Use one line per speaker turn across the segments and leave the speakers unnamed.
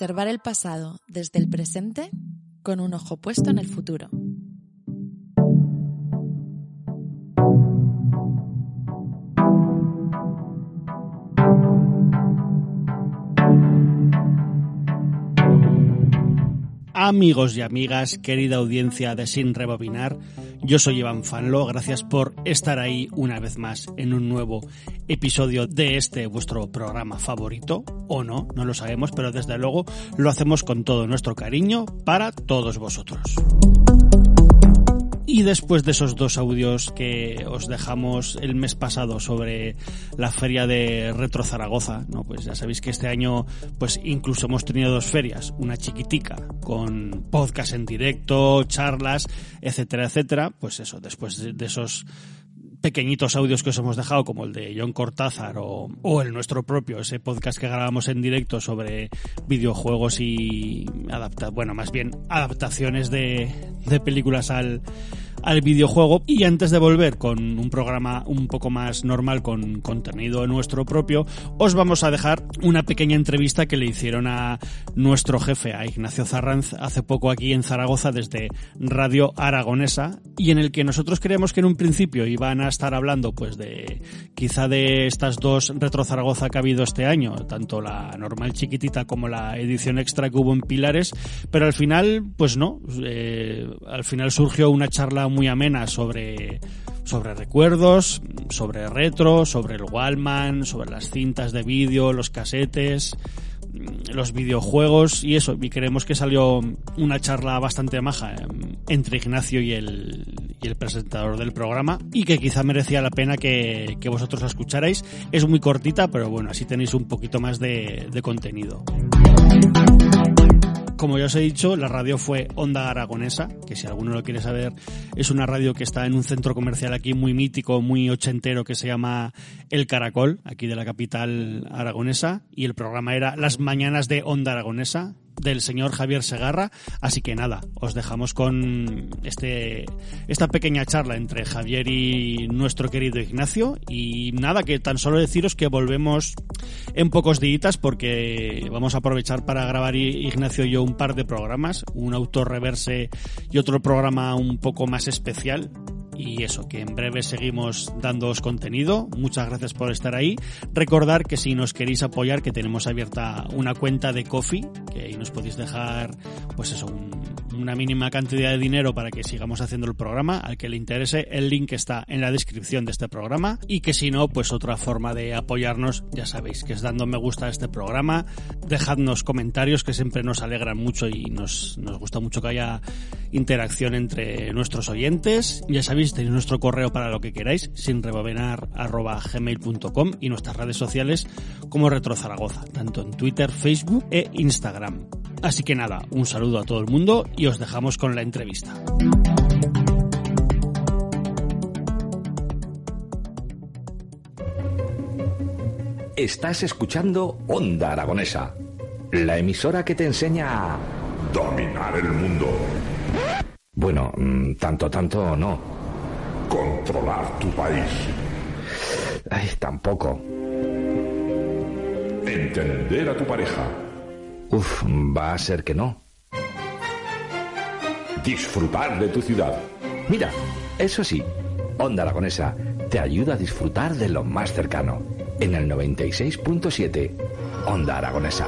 Preservar el pasado desde el presente con un ojo puesto en el futuro.
Amigos y amigas, querida audiencia de Sin Rebobinar, yo soy Iván Fanlo, gracias por estar ahí una vez más en un nuevo episodio de este vuestro programa favorito, o no, no lo sabemos, pero desde luego lo hacemos con todo nuestro cariño para todos vosotros. Y después de esos dos audios que os dejamos el mes pasado sobre la feria de Retro Zaragoza, ¿no? Pues ya sabéis que este año, pues incluso hemos tenido dos ferias, una chiquitica con podcast en directo, charlas, etcétera, etcétera. Pues eso, después de esos pequeñitos audios que os hemos dejado, como el de John Cortázar o, o, el nuestro propio, ese podcast que grabamos en directo sobre videojuegos y adapta, bueno, más bien adaptaciones de, de películas al, al videojuego y antes de volver con un programa un poco más normal con contenido nuestro propio, os vamos a dejar una pequeña entrevista que le hicieron a nuestro jefe, a Ignacio Zarranz, hace poco aquí en Zaragoza desde Radio Aragonesa y en el que nosotros creemos que en un principio iban a estar hablando pues de quizá de estas dos Retro Zaragoza que ha habido este año, tanto la normal chiquitita como la edición extra que hubo en Pilares, pero al final pues no, eh, al final surgió una charla muy amena sobre, sobre recuerdos, sobre retro, sobre el Wallman, sobre las cintas de vídeo, los casetes, los videojuegos y eso. Y creemos que salió una charla bastante maja em, entre Ignacio y el, y el presentador del programa y que quizá merecía la pena que, que, vosotros la escucharais. Es muy cortita, pero bueno, así tenéis un poquito más de, de contenido. Como ya os he dicho, la radio fue Onda Aragonesa, que si alguno lo quiere saber, es una radio que está en un centro comercial aquí muy mítico, muy ochentero, que se llama El Caracol, aquí de la capital aragonesa, y el programa era Las Mañanas de Onda Aragonesa, del señor Javier Segarra. Así que nada, os dejamos con este, esta pequeña charla entre Javier y nuestro querido Ignacio. Y nada, que tan solo deciros que volvemos en pocos días porque vamos a aprovechar para grabar Ignacio y yo un par de programas, un autor reverse y otro programa un poco más especial y eso, que en breve seguimos dándoos contenido. Muchas gracias por estar ahí. Recordar que si nos queréis apoyar, que tenemos abierta una cuenta de Coffee, que ahí nos podéis dejar, pues eso, un, una mínima cantidad de dinero para que sigamos haciendo el programa. Al que le interese, el link está en la descripción de este programa. Y que si no, pues otra forma de apoyarnos, ya sabéis, que es dando me gusta a este programa. Dejadnos comentarios que siempre nos alegran mucho y nos, nos gusta mucho que haya interacción entre nuestros oyentes. Ya sabéis, tenéis nuestro correo para lo que queráis, sin gmail.com y nuestras redes sociales como Retro Zaragoza, tanto en Twitter, Facebook e Instagram. Así que nada, un saludo a todo el mundo y os dejamos con la entrevista.
Estás escuchando Onda Aragonesa, la emisora que te enseña a
dominar el mundo.
Bueno, mm, tanto, tanto no.
Controlar tu país.
Ay, tampoco.
Entender a tu pareja.
Uf, va a ser que no.
Disfrutar de tu ciudad.
Mira, eso sí, Onda Aragonesa te ayuda a disfrutar de lo más cercano. En el 96.7, Onda Aragonesa.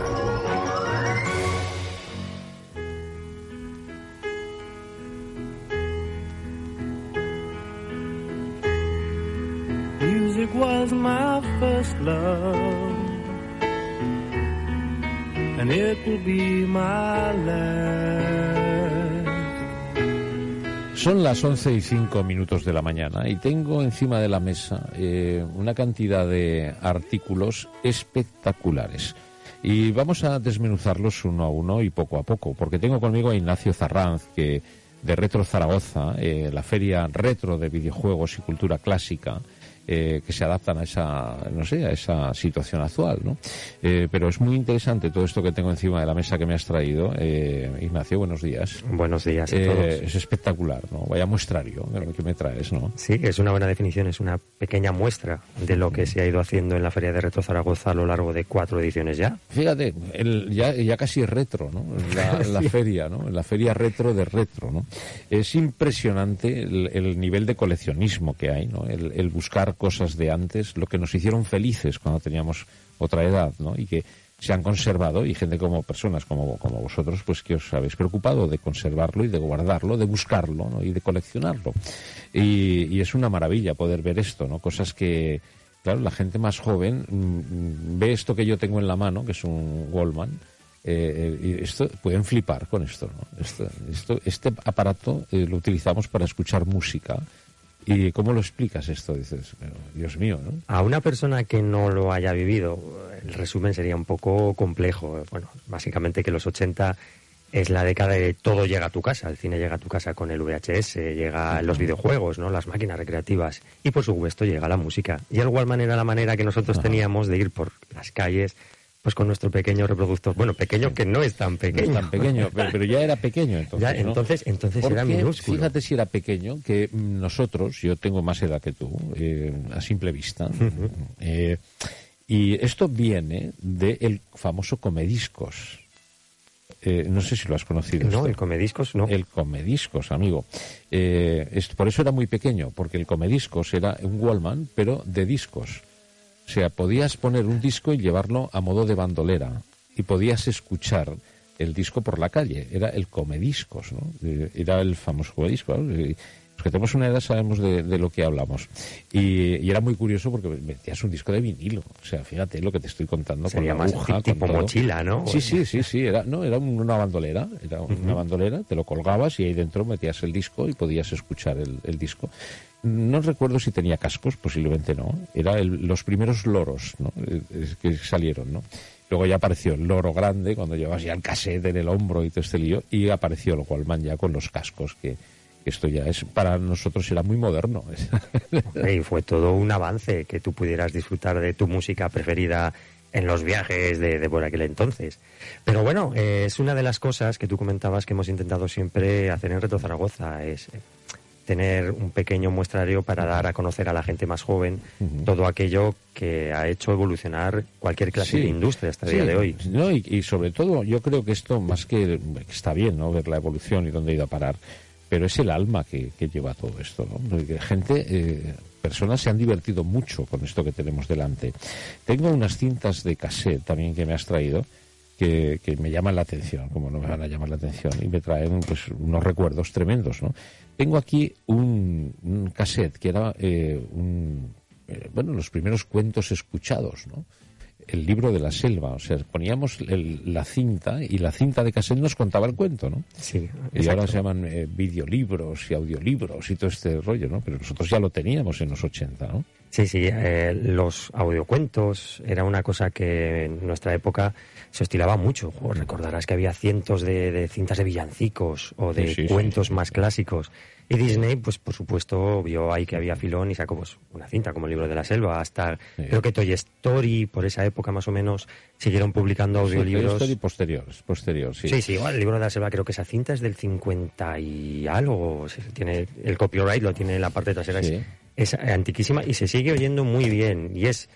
Son las 11 y 5 minutos de la mañana y tengo encima de la mesa eh, una cantidad de artículos espectaculares. Y vamos a desmenuzarlos uno a uno y poco a poco, porque tengo conmigo a Ignacio Zarranz, que de Retro Zaragoza, eh, la feria retro de videojuegos y cultura clásica, eh, que se adaptan a esa, no sé, a esa situación actual, ¿no? Eh, pero es muy interesante todo esto que tengo encima de la mesa que me has traído. Eh, Ignacio, buenos días.
Buenos días a
Eh,
todos.
es espectacular, ¿no? Vaya muestrario de lo que me traes, ¿no?
Sí, es una buena definición, es una pequeña muestra de lo que se ha ido haciendo en la Feria de Retro Zaragoza a lo largo de cuatro ediciones ya.
Fíjate, el, ya, ya casi es retro, ¿no? La, la feria, ¿no? La feria retro de retro, ¿no? Es impresionante el, el nivel de coleccionismo que hay, ¿no? El, el buscar cosas de antes, lo que nos hicieron felices cuando teníamos otra edad, ¿no? Y que se han conservado y gente como personas como, como vosotros, pues que os habéis preocupado de conservarlo y de guardarlo, de buscarlo ¿no? y de coleccionarlo. Y, es una maravilla poder ver esto, ¿no? Cosas que, claro, la gente más joven mm, ve esto que yo tengo en la mano, que es un Wallman, eh, y esto pueden flipar con esto, ¿no? Esto- este aparato eh, lo utilizamos para escuchar música. ¿Y cómo lo explicas esto? Dices, Dios mío, ¿no?
A una persona que no lo haya vivido, el resumen sería un poco complejo. Bueno, básicamente que los 80 es la década de todo llega a tu casa. El cine llega a tu casa con el VHS, llega los videojuegos, ¿no? las máquinas recreativas y por supuesto llega la música. Y el Wallman era la manera que nosotros teníamos de ir por las calles pues con nuestro pequeño reproductor. Bueno, pequeño que no es tan
No
pequeño.
es tan pequeño, pero, pero ya era pequeño entonces.
Ya,
¿no?
entonces, entonces era minúsculo.
Fíjate si era pequeño, que nosotros, yo tengo más edad que tú, eh, a simple vista, eh, y esto viene del famoso comediscos. Eh, no sé si lo has conocido.
No,
esto.
el comediscos no.
El comediscos, amigo. Eh, es- por eso era muy pequeño, porque el comediscos era un Wallman, pero de discos. O sea, podías poner un disco y llevarlo a modo de bandolera y podías escuchar el disco por la calle. Era el comediscos, ¿no? Eh, Era el famoso comedisco. ¿no? Los que tenemos una edad sabemos de, de lo que hablamos. Y, y era muy curioso porque metías un disco de vinilo. O sea, fíjate lo que te estoy contando
Sería
con la
más
aguja,
tipo
con
mochila, ¿no?
Sí, sí, sí, sí. Era, no, era un- una bandolera. Era una bandolera, te lo colgabas y ahí dentro metías el disco y podías escuchar el, el disco. No recuerdo si tenía cascos, posiblemente no. Era el- los primeros loros ¿no? Eh, eh, que salieron, ¿no? Luego ya apareció el loro grande, cuando llevabas ya el cassette en el hombro y todo este lío, y apareció el Wallman ya con los cascos, que esto ya es, para nosotros era muy moderno.
Y fue todo un avance que tú pudieras disfrutar de tu música preferida en los viajes de, de por aquel entonces. Pero bueno, eh, es una de las cosas que tú comentabas que hemos intentado siempre hacer en Reto Zaragoza, es eh, tener un pequeño muestrario para dar a conocer a la gente más joven todo aquello que ha hecho evolucionar cualquier clase
Sí.
de industria hasta el
Sí,
día de hoy.
No, y, y sobre todo, yo creo que esto, más que, que está bien, ¿no? Ver la evolución y dónde ha ido a parar, pero es el alma que, lleva todo esto, ¿no? Gente, eh, personas se han divertido mucho con esto que tenemos delante. Tengo unas cintas de cassette también que me has traído, que, que me llaman la atención, como no me van a llamar la atención, y me traen pues unos recuerdos tremendos, ¿no? Tengo aquí un, un cassette que era eh, un, eh, bueno, los primeros cuentos escuchados, ¿no? El libro de la selva, o sea, poníamos el- la cinta y la cinta de cassette nos contaba el cuento, ¿no?
Sí,
Y ahora se llaman eh, videolibros y audiolibros y todo este rollo, ¿no? Pero nosotros ya lo teníamos en los 80, ¿no?
Sí, sí, eh, los audiocuentos era una cosa que en nuestra época se oscilaba mucho. Recordarás que había cientos de, de cintas de villancicos o de
Sí, sí, sí,
cuentos
sí,
más clásicos. Y Disney, pues por supuesto, vio ahí que había filón y sacó pues, una cinta como el libro de la selva. Hasta
Sí.
creo que Toy Story, por esa época más o menos, siguieron publicando audiolibros.
Sí, posterior, posterior, sí.
Sí, sí, igual el libro de la selva creo que esa cinta es del 50 y algo. Tiene, el copyright lo tiene en la parte trasera.
Sí.
Es, es antiquísima y se sigue oyendo muy bien. Y es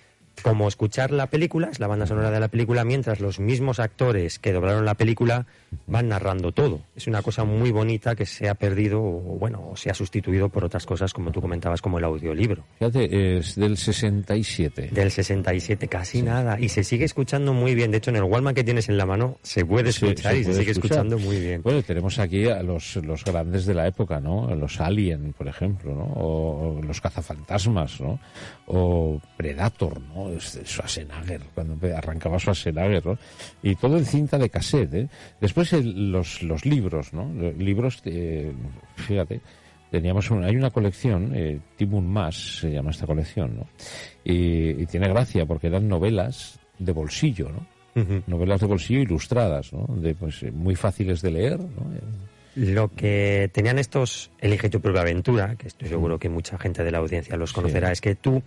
como escuchar la película, es la banda sonora de la película, mientras los mismos actores que doblaron la película van narrando todo. Es una cosa muy bonita que se ha perdido o, bueno, o se ha sustituido por otras cosas, como tú comentabas, como el audiolibro.
Fíjate, es del 67.
Del 67, casi nada. Y se sigue escuchando muy bien. De hecho, en el Walmart que tienes en la mano se puede
Sí,
escuchar y se sigue
escuchar.
escuchando muy bien.
Bueno, tenemos aquí a los, los grandes de la época, ¿no? Los Alien, por ejemplo, ¿no? O, los cazafantasmas, ¿no? O Predator, ¿no? Es- Schwarzenegger, cuando arrancaba Schwarzenegger, ¿no? Y todo en cinta de cassette, ¿eh? Después el- los, los libros, ¿no? Los libros, eh, fíjate, teníamos un- hay una colección, eh, Timun Más se llama esta colección, ¿no? Y, y tiene gracia porque eran novelas de bolsillo, ¿no?
Ujú.
Novelas de bolsillo ilustradas, ¿no? De, pues, eh, muy fáciles de leer, ¿no?
Lo que tenían estos Elige tu propia aventura, que estoy seguro que mucha gente de la audiencia los conocerá, es que tú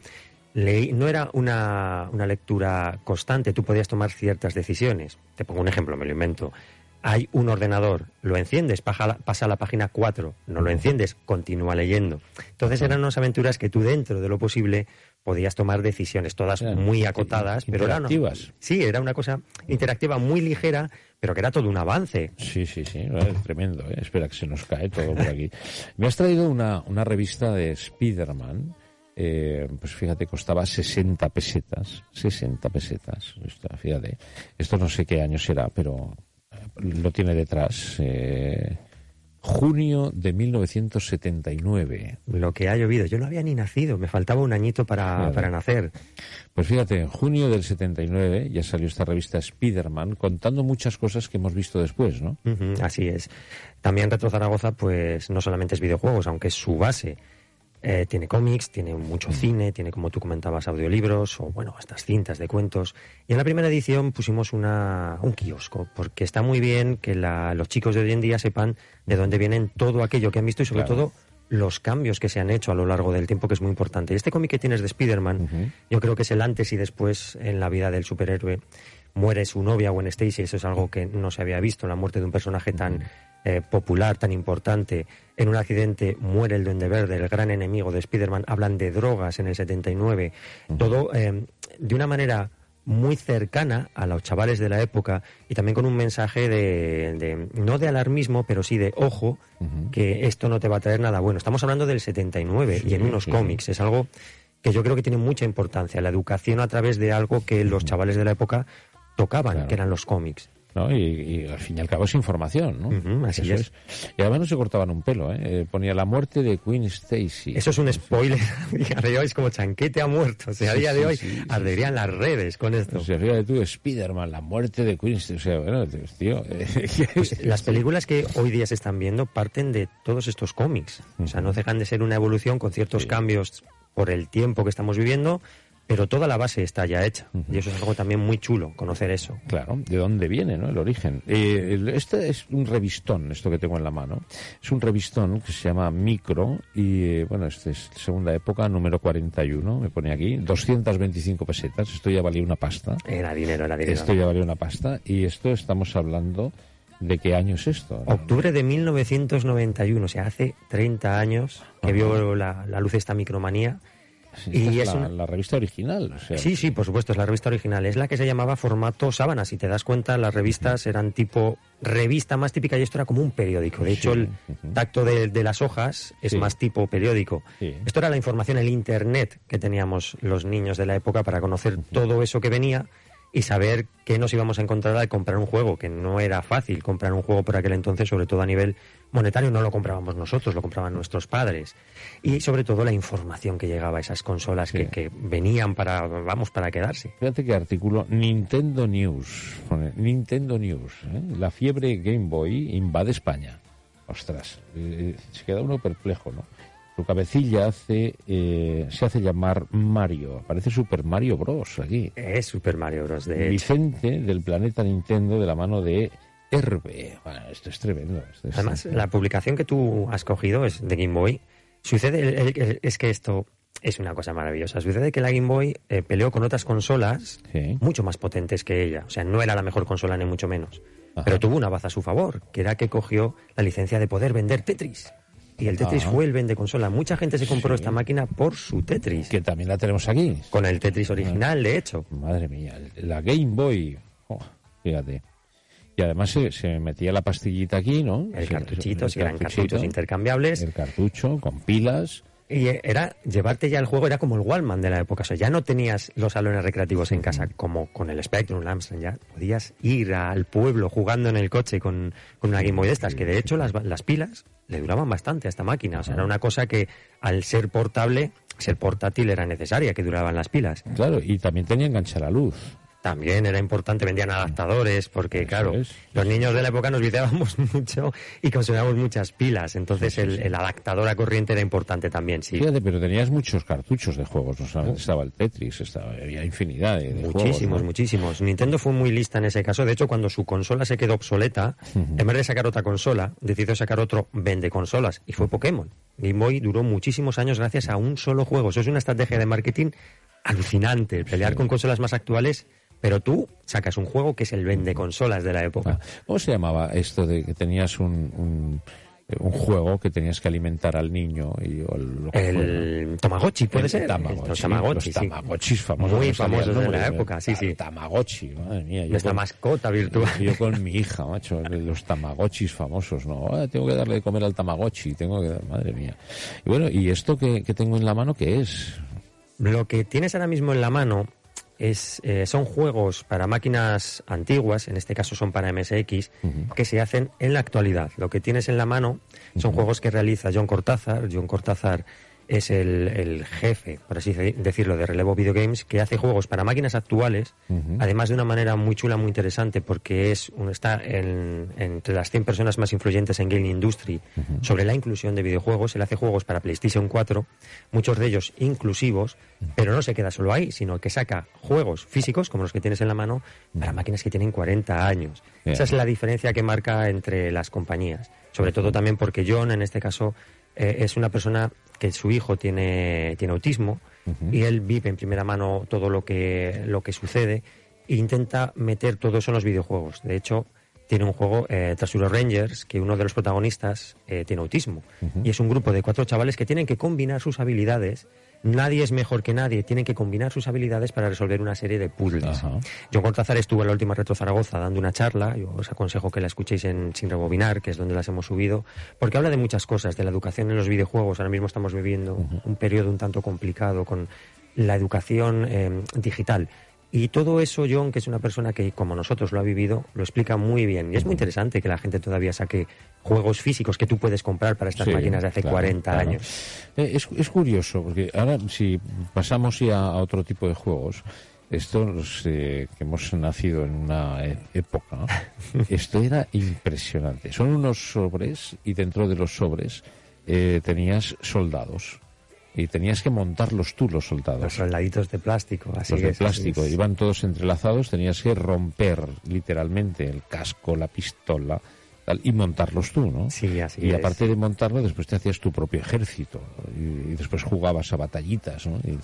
leí, no era una, una lectura constante, tú podías tomar ciertas decisiones. Te pongo un ejemplo, me lo invento. Hay un ordenador, lo enciendes, la- pasa a la página 4, no lo enciendes, continúa leyendo. Entonces eran unas aventuras que tú dentro de lo posible podías tomar decisiones, todas muy acotadas, pero era una-
interactivas.
sí, era una cosa interactiva muy ligera, pero que era todo un avance.
Sí, sí, sí, eh, tremendo. ¿eh? Espera que se nos cae todo por aquí. Me has traído una, una revista de Spider-Man. Eh, pues fíjate, costaba 60 pesetas. 60 pesetas. Esto, fíjate. Esto no sé qué año será, pero eh, lo tiene detrás. eh, junio de 1979.
Lo que ha llovido. Yo no había ni nacido, me faltaba un añito para,
Claro.
para nacer.
Pues fíjate, en junio del 79 ya salió esta revista Spider-Man contando muchas cosas que hemos visto después, ¿no?
Así es. También Retro Zaragoza, pues no solamente es videojuegos, aunque es su base. Eh, tiene cómics, tiene mucho cine, tiene, como tú comentabas, audiolibros o, bueno, estas cintas de cuentos. Y en la primera edición pusimos una, un kiosco, porque está muy bien que la- los chicos de hoy en día sepan de dónde vienen todo aquello que han visto y, sobre
Claro.
todo, los cambios que se han hecho a lo largo del tiempo, que es muy importante. Y este cómic que tienes de Spider-Man, yo creo que es el antes y después en la vida del superhéroe. Muere su novia Gwen Stacy, eso es algo que no se había visto, la muerte de un personaje tan eh, popular, tan importante. En un accidente muere el Duende Verde, el gran enemigo de Spider-Man. Hablan de drogas en el 79. Todo eh, de una manera muy cercana a los chavales de la época y también con un mensaje de, de- no de alarmismo, pero sí de ojo, que esto no te va a traer nada bueno. Estamos hablando del 79 y en unos
sí.
cómics. Es algo que yo creo que tiene mucha importancia, la educación a través de algo que los chavales de la época tocaban,
Claro.
que eran los cómics.
¿No? Y, y al fin y al cabo es información, ¿no?
Ujú, así
Eso
es.
Y además no se cortaban un pelo, ¿eh? Eh, Ponía la muerte de Queen Stacy.
Eso es un spoiler a día de hoy, es como chanquete ha muerto. O sea, a
Sí,
día de
sí,
hoy
sí, sí,
arderían las redes con esto.
O sea, fíjate tú, Spider-Man, la muerte de Queen Stacy. O sea, bueno, tío...
Pues las películas que hoy día se están viendo parten de todos estos cómics. O sea, no dejan de ser una evolución con ciertos cambios por el tiempo que estamos viviendo, pero toda la base está ya hecha. Y eso es algo también muy chulo, conocer eso.
Claro, de dónde viene, ¿no? El origen. Eh, este es un revistón, esto que tengo en la mano. Es un revistón que se llama Micro y, eh, bueno, este es segunda época, número 41, me pone aquí, 225 pesetas. Esto ya valía una pasta.
Era dinero, era dinero.
Esto ya valía una pasta. Y esto estamos hablando de qué año es esto.
Octubre de 1991, o sea, hace 30 años que
Ajá.
vio la, la luz esta micromanía. Y es
la,
un-
la revista original. o sea,
Sí, sí, por supuesto, es la revista original. Es la que se llamaba formato sábana. Si te das cuenta, las revistas eran tipo revista más típica y esto era como un periódico. De hecho,
Sí,
el tacto de, de las hojas es
Sí.
más tipo periódico.
Sí.
Esto era la información, el Internet que teníamos los niños de la época para conocer todo eso que venía y saber qué nos íbamos a encontrar al comprar un juego, que no era fácil comprar un juego por aquel entonces, sobre todo a nivel monetario, no lo comprábamos nosotros, lo compraban nuestros padres. Y sobre todo la información que llegaba a esas consolas que,
Sí.
que venían para, vamos, para quedarse.
Fíjate qué artículo, Nintendo News. Nintendo News. ¿eh? La fiebre Game Boy invade España. Ostras, eh, se queda uno perplejo, ¿no? Su cabecilla hace, eh, se hace llamar Mario. Parece Super Mario Bros. aquí.
Es Super Mario Bros. De hecho.
Vicente del planeta Nintendo de la mano de Herbe. Bueno, esto es tremendo. esto es-
Además, la publicación que tú has cogido es de Game Boy. Sucede, el- el- el- es que esto es una cosa maravillosa. Sucede que la Game Boy eh, peleó con otras consolas
Sí.
mucho más potentes que ella. O sea, no era la mejor consola ni mucho menos.
Ajá.
Pero tuvo una baza a su favor, que era que cogió la licencia de poder vender Tetris. Y el Tetris
Ah.
fue el vende consola. Mucha gente se compró
Sí.
esta máquina por su Tetris.
Que también la tenemos aquí.
Con el Tetris original, de hecho.
Madre mía, la Game Boy. Oh, fíjate. Y además se, se metía la pastillita aquí, ¿no?
El cartuchito, si eran cartuchos intercambiables.
El cartucho con pilas.
Y era llevarte ya el juego, era como el Wallman de la época. O sea, ya no tenías los salones recreativos en casa como con el Spectrum, el Amstrad, ya podías ir al pueblo jugando en el coche con, con una Game Boy de estas, que de hecho las, las pilas le duraban bastante a esta máquina. O sea, era una cosa que al ser portable, ser portátil era necesaria, que duraban las pilas.
Claro, y también tenía engancha la luz.
También era importante, vendían adaptadores, porque claro, los niños de la época nos viciábamos mucho y consumíamos muchas pilas, entonces el, el, adaptador a corriente era importante también, sí.
Fíjate, pero tenías muchos cartuchos de juegos, ¿no? estaba el Tetris, estaba, había infinidad de,
Muchísimos, muchísimos. Nintendo fue muy lista en ese caso, de hecho cuando su consola se quedó obsoleta, en vez de sacar otra consola, decidió sacar otro vende consolas, y fue Pokémon. Game Boy duró muchísimos años gracias a un solo juego, eso es una estrategia de marketing alucinante, pelear con consolas más actuales pero tú sacas un juego que es el vende consolas de la época.
Ah, ¿Cómo se llamaba esto de que tenías un, un, juego que tenías que alimentar al niño? Y,
el, Tamagotchi, ¿puede ser?
Tamagotchi, los Tamagotchi, los Tamagotchis famosos.
Muy famosos de la época, sí, sí.
Tamagotchi, madre mía.
Nuestra mascota virtual.
Yo con mi hija, macho, los Tamagotchis famosos, ¿no? Ah, tengo que darle de comer al Tamagotchi, tengo que... Madre mía. Y bueno, ¿y esto que, que tengo en la mano qué es?
Lo que tienes ahora mismo en la mano es, eh, son juegos para máquinas antiguas, en este caso son para MSX, que se hacen en la actualidad. Lo que tienes en la mano son juegos que realiza John Cortázar. John Cortázar es el, jefe, por así decirlo, de Relevo Video Games, que hace juegos para máquinas actuales, además de una manera muy chula, muy interesante, porque es está entre las 100 personas más influyentes en gaming industry sobre la inclusión de videojuegos. Él hace juegos para PlayStation 4, muchos de ellos inclusivos, pero no se queda solo ahí, sino que saca juegos físicos, como los que tienes en la mano, para máquinas que tienen 40 años. Esa es la diferencia que marca entre las compañías. Sobre todo también porque John, en este caso, eh, es una persona que su hijo tiene, tiene autismo y él vive en primera mano todo lo que, lo que sucede e intenta meter todo eso en los videojuegos. De hecho, tiene un juego, eh, Rangers, que uno de los protagonistas eh, tiene autismo. Y es un grupo de cuatro chavales que tienen que combinar sus habilidades nadie es mejor que nadie, tienen que combinar sus habilidades para resolver una serie de puzzles. John Cortázar estuvo en la última Retro Zaragoza dando una charla, yo os aconsejo que la escuchéis en Sin Rebobinar, que es donde las hemos subido, porque habla de muchas cosas, de la educación en los videojuegos, ahora mismo estamos viviendo un periodo un tanto complicado con la educación eh, digital. Y todo eso, John, que es una persona que, como nosotros lo ha vivido, lo explica muy bien. Y es muy interesante que la gente todavía saque juegos físicos que tú puedes comprar para estas máquinas de hace 40 años.
Eh, es, curioso, porque ahora si pasamos ya a otro tipo de juegos, esto eh, que hemos nacido en una e, época, esto era impresionante. Son unos sobres y dentro de los sobres eh, tenías soldados y tenías que montarlos tú los soldados.
Los soldaditos de plástico, así
los de plástico, iban todos entrelazados, tenías que romper literalmente el casco, la pistola, y montarlos tú, ¿no?
Sí, así
Y aparte de montarlo, después te hacías tu propio ejército y, después jugabas a batallitas, ¿no? Y,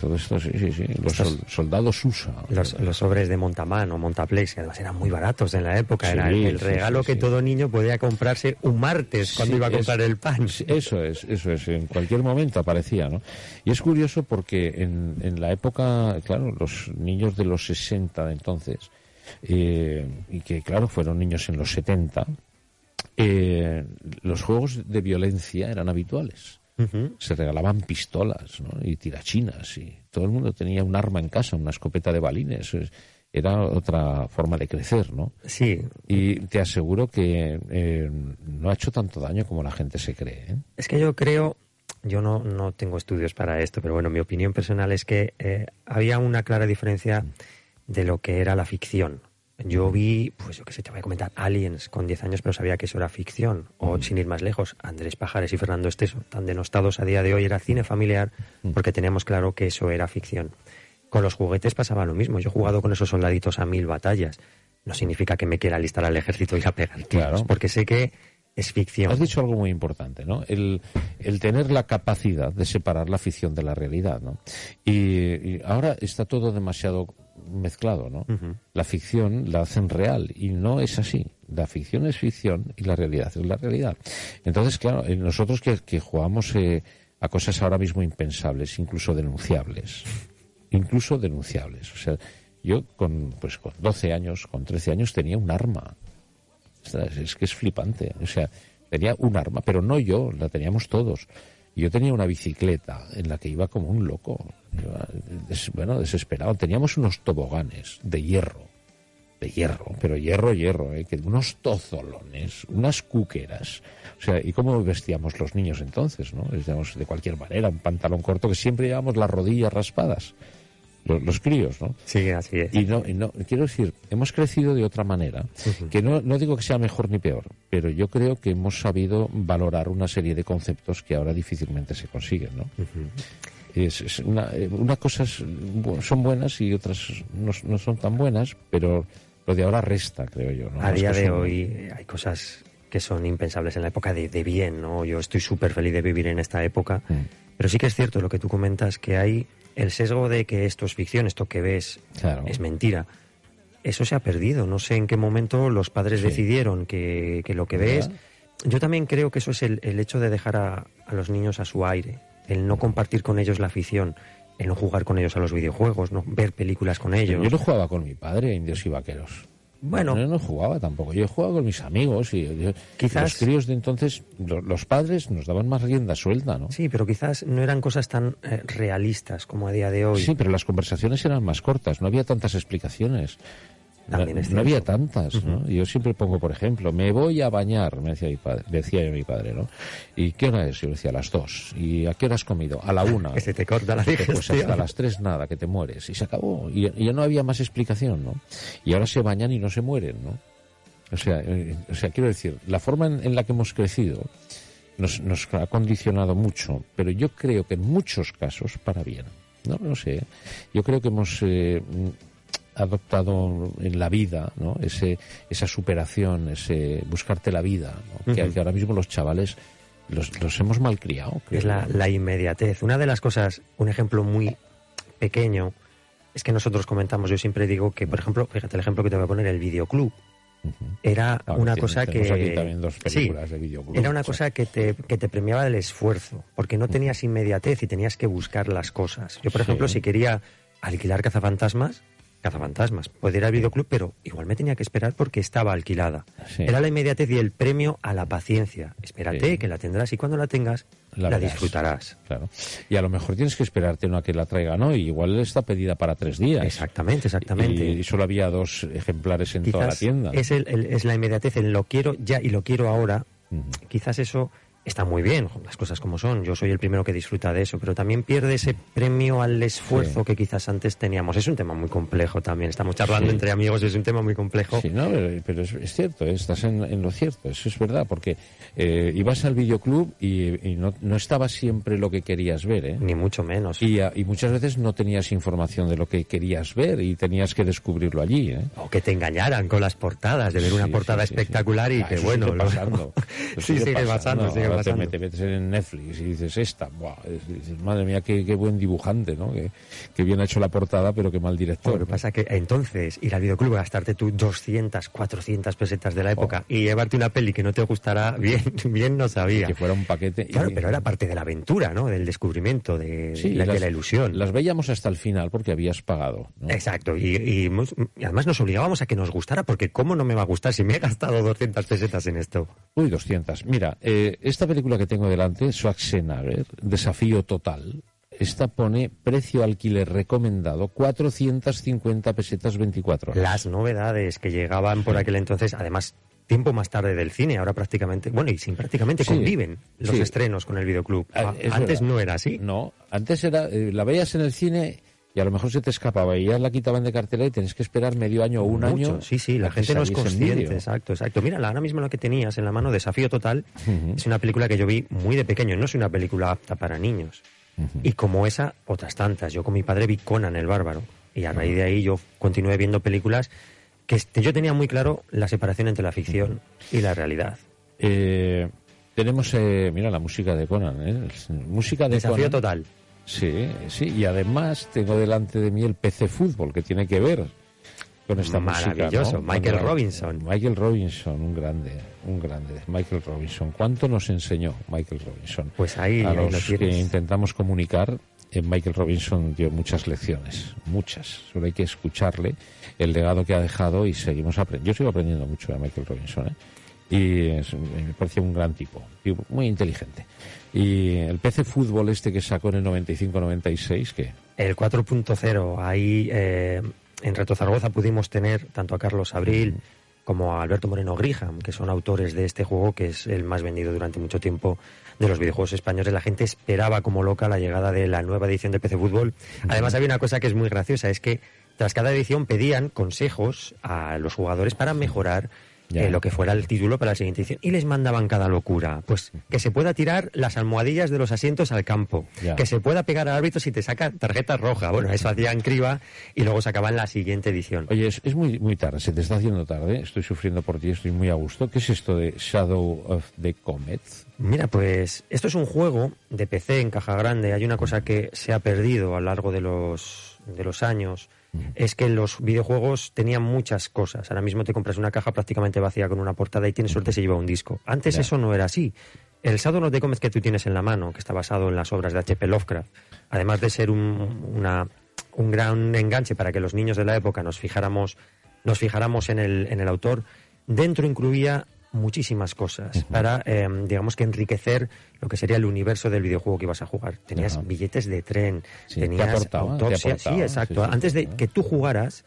todo esto, sí, sí, sí. Los soldados USA.
Los, los, sobres de Montamano, Montaplex, que además eran muy baratos en la época. era el, regalo que todo niño podía comprarse un martes cuando iba a comprar el pan.
Eso es, eso es. En cualquier momento aparecía, ¿no? Y es curioso porque en, en la época, claro, los niños de los 60 de entonces, eh, y que claro fueron niños en los 70, eh, los juegos de violencia eran habituales. Se regalaban pistolas y tirachinas y todo el mundo tenía un arma en casa, una escopeta de balines. Era otra forma de crecer, ¿no?
Sí.
Y te aseguro que eh, no ha hecho tanto daño como la gente se cree.
Es que yo creo, yo no, no tengo estudios para esto, pero bueno, mi opinión personal es que había una clara diferencia de lo que era la ficción. Yo vi, pues yo qué sé, te voy a comentar, Aliens con 10 años, pero sabía que eso era ficción. O sin ir más lejos, Andrés Pajares y Fernando Esteso, tan denostados a día de hoy, era cine familiar porque teníamos claro que eso era ficción. Con los juguetes pasaba lo mismo. Yo he jugado con esos soldaditos a mil batallas. No significa que me quiera alistar al ejército y a pegar claro. porque sé que es ficción.
Has dicho algo muy importante, ¿no? El, el tener la capacidad de separar la ficción de la realidad, ¿no? y ahora está todo demasiado mezclado, ¿no? La ficción la hacen real y no es así. La ficción es ficción y la realidad es la realidad. Entonces, claro, eh, nosotros que, jugamos eh, a cosas ahora mismo impensables, incluso denunciables, incluso denunciables. O sea, yo con, pues con 12 años, con 13 años tenía un arma. Es que es flipante. O sea, tenía un arma, pero no yo, la teníamos todos. Yo tenía una bicicleta en la que iba como un loco, bueno, desesperado. Teníamos unos toboganes de hierro, de hierro, pero hierro, hierro, ¿eh? que unos tozolones, unas cuqueras. O sea, ¿y cómo vestíamos los niños entonces, no? de cualquier manera, un pantalón corto que siempre llevábamos las rodillas raspadas. Los, los críos, ¿no?
Sí, así es.
Y no, y no, quiero decir, hemos crecido de otra manera, que no, no digo que sea mejor ni peor, pero yo creo que hemos sabido valorar una serie de conceptos que ahora difícilmente se consiguen, ¿no? Es, es una, eh, una cosas son buenas y otras no, no son tan buenas, pero lo de ahora resta, creo yo. ¿no?
A día de
son-
hoy eh, hay cosas que son impensables en la época de, de bien, ¿no? Yo estoy súper feliz de vivir en esta época,
Mm.
pero sí que es cierto lo que tú comentas, que hay el sesgo de que esto es ficción, esto que ves
Claro.
es mentira. Eso se ha perdido. No sé en qué momento los padres
Sí.
decidieron que, que lo que ves. Yo también creo que eso es el, el hecho de dejar a, a los niños a su aire, el no compartir con ellos la afición, el no jugar con ellos a los videojuegos, no ver películas con ellos.
Yo no jugaba con mi padre, indios y vaqueros.
Bueno.
No, no jugaba tampoco. Yo jugaba con mis amigos y yo-
Quizás-
los críos de entonces, lo- los padres nos daban más rienda suelta, ¿no?
Sí, pero quizás no eran cosas tan eh, realistas como a día de hoy.
Sí, pero las conversaciones eran más cortas, no había tantas explicaciones.
También
no, había tantas, ¿no? Yo siempre pongo, por ejemplo, me voy a bañar, me decía mi padre, decía mi padre, ¿no? ¿Y qué hora es? Yo decía a las dos. ¿Y a qué hora has comido? A la una.
Que se te corta la
Pues
digestión.
hasta las tres nada, que te mueres. Y se acabó. Y, y ya no había más explicación, ¿no? Y ahora se bañan y no se mueren, ¿no? O sea, eh, o sea quiero decir, la forma en, en la que hemos crecido nos, nos ha condicionado mucho, pero yo creo que en muchos casos para bien. No, no sé. Yo creo que hemos eh, adoptado en la vida, ¿no? Ese, esa superación, ese buscarte la vida, ¿no? que, ahora mismo los chavales los, los hemos malcriado. creo
Es la, inmediatez. Una de las cosas, un ejemplo muy pequeño, es que nosotros comentamos, yo siempre digo que, por ejemplo, fíjate el ejemplo que te voy a poner, el videoclub. Era una cosa que...
aquí dos
Sí,
películas de videoclub.
Era una
o sea.
cosa que te, que te premiaba el esfuerzo, porque no tenías inmediatez y tenías que buscar las cosas. Yo, por
Sí.
ejemplo, si quería alquilar cazafantasmas, cazafantasmas, podía ir al videoclub, pero igual me tenía que esperar porque estaba alquilada.
Sí.
Era la inmediatez y el premio a la paciencia. Espérate,
Sí.
que la tendrás y cuando la tengas, la, disfrutarás.
Claro. Y a lo mejor tienes que esperarte no a que la traigan hoy. Igual está pedida para tres días.
Exactamente, exactamente.
Y, y solo había dos ejemplares en toda la tienda.
es, el- el- es la inmediatez, el lo quiero ya y lo quiero ahora. Quizás eso está muy bien, las cosas como son. Yo soy el primero que disfruta de eso, pero también pierde ese premio al esfuerzo
Sí.
que quizás antes teníamos. Es un tema muy complejo también. Estamos charlando
Sí.
entre amigos, es un tema muy complejo.
Sí, no, pero, es, es cierto, eh, estás en, en lo cierto, eso es verdad, porque eh, ibas al videoclub y, y no, no estaba siempre lo que querías ver, ¿eh?
Ni mucho menos.
Y, a- y muchas veces no tenías información de lo que querías ver y tenías que descubrirlo allí, ¿eh?
O que te engañaran con las portadas, de ver una portada espectacular y
Ah,
que bueno.
sigue
lo-
pasando.
Sí, sigue pasando, sigue
Ahora. Te, te metes en Netflix y dices esta, buah, dices, madre mía, qué, qué buen dibujante, ¿no? Que, que bien ha hecho la portada, pero qué mal director.
Lo que
¿no?
pasa que entonces ir al videoclub, gastarte tú 200, 400 pesetas de la época y llevarte una peli que no te gustará, bien, bien no sabía.
que fuera un paquete. y-
Claro, pero era parte de la aventura, ¿no? Del descubrimiento, de,
Sí,
la, de
las-
la ilusión.
Las veíamos hasta el final porque habías pagado. ¿no?
Exacto, y, y hemos- y además nos obligábamos a que nos gustara, porque ¿cómo no me va a gustar si me he gastado 200 pesetas en esto?
Uy, 200. Mira, eh, esta película que tengo delante, Schwarzenegger, Desafío Total, esta pone precio alquiler recomendado 450 pesetas 24 horas.
Las novedades que llegaban por aquel entonces, además, tiempo más tarde del cine, ahora prácticamente, bueno, y sin prácticamente
Sí,
conviven los
sí.
estrenos con el videoclub.
Ah,
Antes
verdad.
no era así.
No, antes era, eh, la veías en el cine y a lo mejor se te escapaba y ya la quitaban de cartelera y tienes que esperar medio año o un
Mucho,
año.
Sí, sí, la gente no es consciente. Exacto, exacto. Mira, la- ahora mismo la que tenías en la mano, Desafío Total, es una película que yo vi muy de pequeño. No es una película apta para niños. Y como esa, otras tantas. Yo con mi padre vi Conan el Bárbaro. Y a raíz de ahí yo continué viendo películas que este- yo tenía muy claro la separación entre la ficción y la realidad.
Eh, tenemos, eh, mira, la música de Conan, ¿eh? Música de
Desafío
Conan.
Total.
Sí, sí, y además tengo delante de mí el PC Fútbol, que tiene que ver con esta música.
Maravilloso,
¿no?
Michael
Cuando-
Robinson.
Michael Robinson, un grande, un grande. Michael Robinson. ¿Cuánto nos enseñó Michael Robinson?
Pues ahí,
A
ahí lo
los que
tienes.
intentamos comunicar, eh, Michael Robinson dio muchas lecciones, muchas. Solo hay que escucharle el legado que ha dejado y seguimos aprendiendo. Yo sigo aprendiendo mucho de Michael Robinson, ¿eh? Y es- me parece un gran tipo, tipo muy inteligente. Y el PC Fútbol este que sacó en el 95-96, que
El 4.0, ahí eh, en Reto Zaragoza pudimos tener tanto a Carlos Abril como Alberto Moreno Griham, que son autores de este juego que es el más vendido durante mucho tiempo de los videojuegos españoles. La gente esperaba como loca la llegada de la nueva edición de PC Fútbol. Además, había una cosa que es muy graciosa, es que tras cada edición pedían consejos a los jugadores para mejorar. Eh, lo que fuera el título para la siguiente edición. Y les mandaban cada locura. Pues que se pueda tirar las almohadillas de los asientos al campo.
Ya.
Que se pueda pegar al árbitro si te saca tarjeta roja. Bueno, eso hacían criba y luego sacaban la siguiente edición.
Oye, es, es muy, muy tarde, se te está haciendo tarde, estoy sufriendo por ti, estoy muy a gusto. ¿Qué es esto de Shadow of the Comet?
Mira, pues esto es un juego de PC en caja grande. Hay una cosa que se ha perdido a lo largo de los, de los años. Es que los videojuegos tenían muchas cosas. Ahora mismo te compras una caja prácticamente vacía con una portada y tienes suerte se lleva un disco. Antes eso no era así. El Shadow of the Comet que tú tienes en la mano, que está basado en las obras de H.P. Lovecraft, además de ser un, una- un gran enganche para que los niños de la época nos fijáramos, nos fijáramos en el, en el autor, dentro incluía muchísimas cosas para, eh, digamos que enriquecer lo que sería el universo del videojuego que ibas a jugar. Tenías billetes de tren,
Sí, te
tenías
te
autopsia,
aportaba,
sí, exacto.
sí,
Antes de que tú jugaras,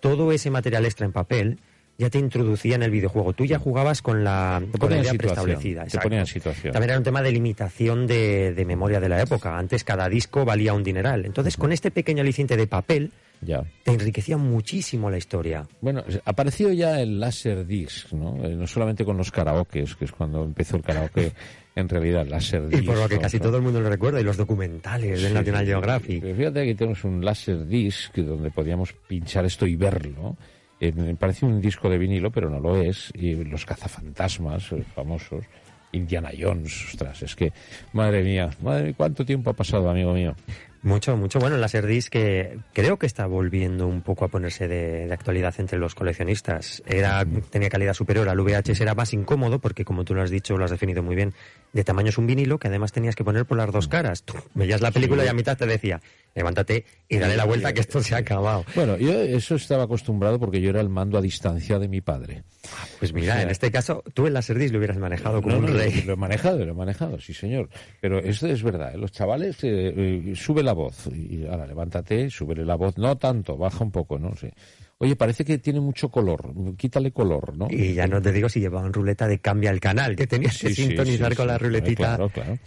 todo ese material extra en papel ya te introducía en el videojuego. Tú ya jugabas con la,
Te
con la idea preestablecida.
te
exacto.
ponía en situación.
También era un tema de limitación de, de memoria de la época. Antes cada disco valía un dineral. Entonces, con este pequeño aliciente de papel,
Ya.
te enriquecía muchísimo la historia.
Bueno, apareció ya el Laserdisc, ¿no? Eh, no solamente con los karaokes, que es cuando empezó el karaoke, en realidad el Laserdisc.
Y por lo que
¿no?
casi todo el mundo lo recuerda, y los documentales del National Geographic.
Fíjate que tenemos un Laserdisc donde podíamos pinchar esto y verlo. Eh, parece un disco de vinilo, pero no lo es. Y los cazafantasmas eh, famosos. Indiana Jones, ostras, es que, madre mía, madre mía, ¿cuánto tiempo ha pasado, amigo mío?
Mucho, mucho. Bueno, el Laserdisc que creo que está volviendo un poco a ponerse de, de actualidad entre los coleccionistas. Era, tenía calidad superior al VHS, era más incómodo porque, como tú lo has dicho, lo has definido muy bien, de tamaño es un vinilo que además tenías que poner por las dos caras. Tú veías la película y a mitad te decía, levántate y dale la vuelta que esto se ha acabado.
Bueno, yo eso estaba acostumbrado porque yo era el mando a distancia de mi padre.
Pues mira,
O sea,
en este caso, tú el Laserdisc lo hubieras manejado como
No,
un rey.
Lo he manejado, lo he manejado, sí señor. Pero esto es verdad, ¿eh? los chavales eh, eh, sube la voz y ahora levántate, súbele la voz, no tanto, baja un poco, no sé. Oye, parece que tiene mucho color, quítale color, ¿no?
Y ya no te digo si llevaban ruleta de cambia el canal, que tenías que
Sí, sí,
sintonizar
sí,
con
sí,
la ruletita.
Claro, claro.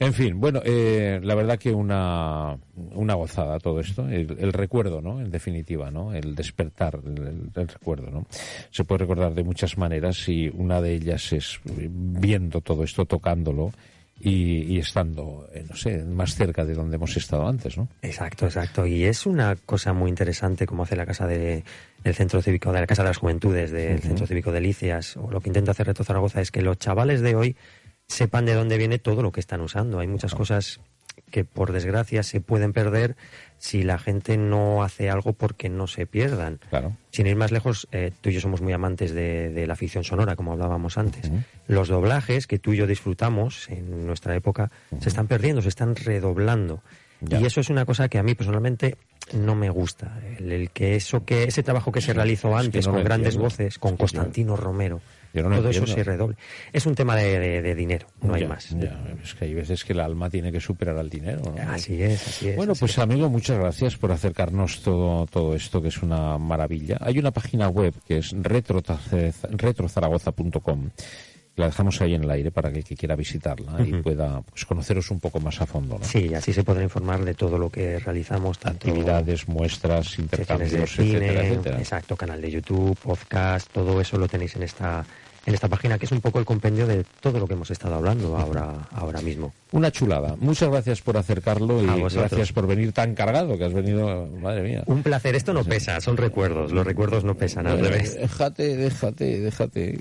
En fin, bueno, eh, la verdad que una, una gozada todo esto. El, el recuerdo, ¿no? En definitiva, ¿no? El despertar, el, el- el recuerdo, ¿no? Se puede recordar de muchas maneras y una de ellas es viendo todo esto, tocándolo y, y estando, eh, no sé, más cerca de donde hemos estado antes, ¿no?
Exacto, exacto. Y es una cosa muy interesante como hace la casa de el Centro Cívico de la Casa de las Juventudes del Centro Cívico de Licias o lo que intenta hacer Reto Zaragoza es que los chavales de hoy sepan de dónde viene todo lo que están usando. Hay muchas cosas que por desgracia se pueden perder si la gente no hace algo porque no se pierdan.
Claro.
Sin ir más lejos, eh, tú y yo somos muy amantes de, de la ficción sonora, como hablábamos antes. Los doblajes que tú y yo disfrutamos en nuestra época se están perdiendo, se están redoblando.
Ya.
Y eso es una cosa que a mí personalmente no me gusta. El, el que eso que ese trabajo que se realizó
es que
antes
no
con grandes voces, con Constantino Romero,
yo no lo
todo eso se redoble. Es un tema de, de- de dinero, no hay más.
ya. Es que hay veces que el alma tiene que superar al dinero, ¿no?
Así es, así es.
Bueno,
así
pues
es.
amigo, muchas gracias por acercarnos todo, todo esto, que es una maravilla. Hay una página web que es retroza- retrozaragoza.com. La dejamos ahí en el aire para que el que quiera visitarla y pueda pues, conoceros un poco más a fondo. ¿no?
Sí, así se podrá informar de todo lo que realizamos, tanto
Actividades, muestras, intercambios,
de cine,
etcétera, etcétera.
exacto, canal de YouTube, podcast, todo eso lo tenéis en esta en esta página que es un poco el compendio de todo lo que hemos estado hablando ahora ahora mismo.
Una chulada. Muchas gracias por acercarlo y gracias por venir tan cargado, que has venido, madre mía.
Un placer, esto no pesa, son recuerdos, los recuerdos no pesan, al
Bueno,
revés.
Déjate, déjate, déjate.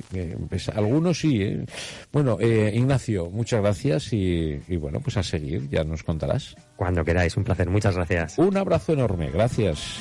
Algunos sí. ¿eh? Bueno, eh, Ignacio, muchas gracias y, y bueno, pues a seguir, ya nos contarás.
Cuando queráis, un placer, muchas gracias.
Un abrazo enorme, gracias.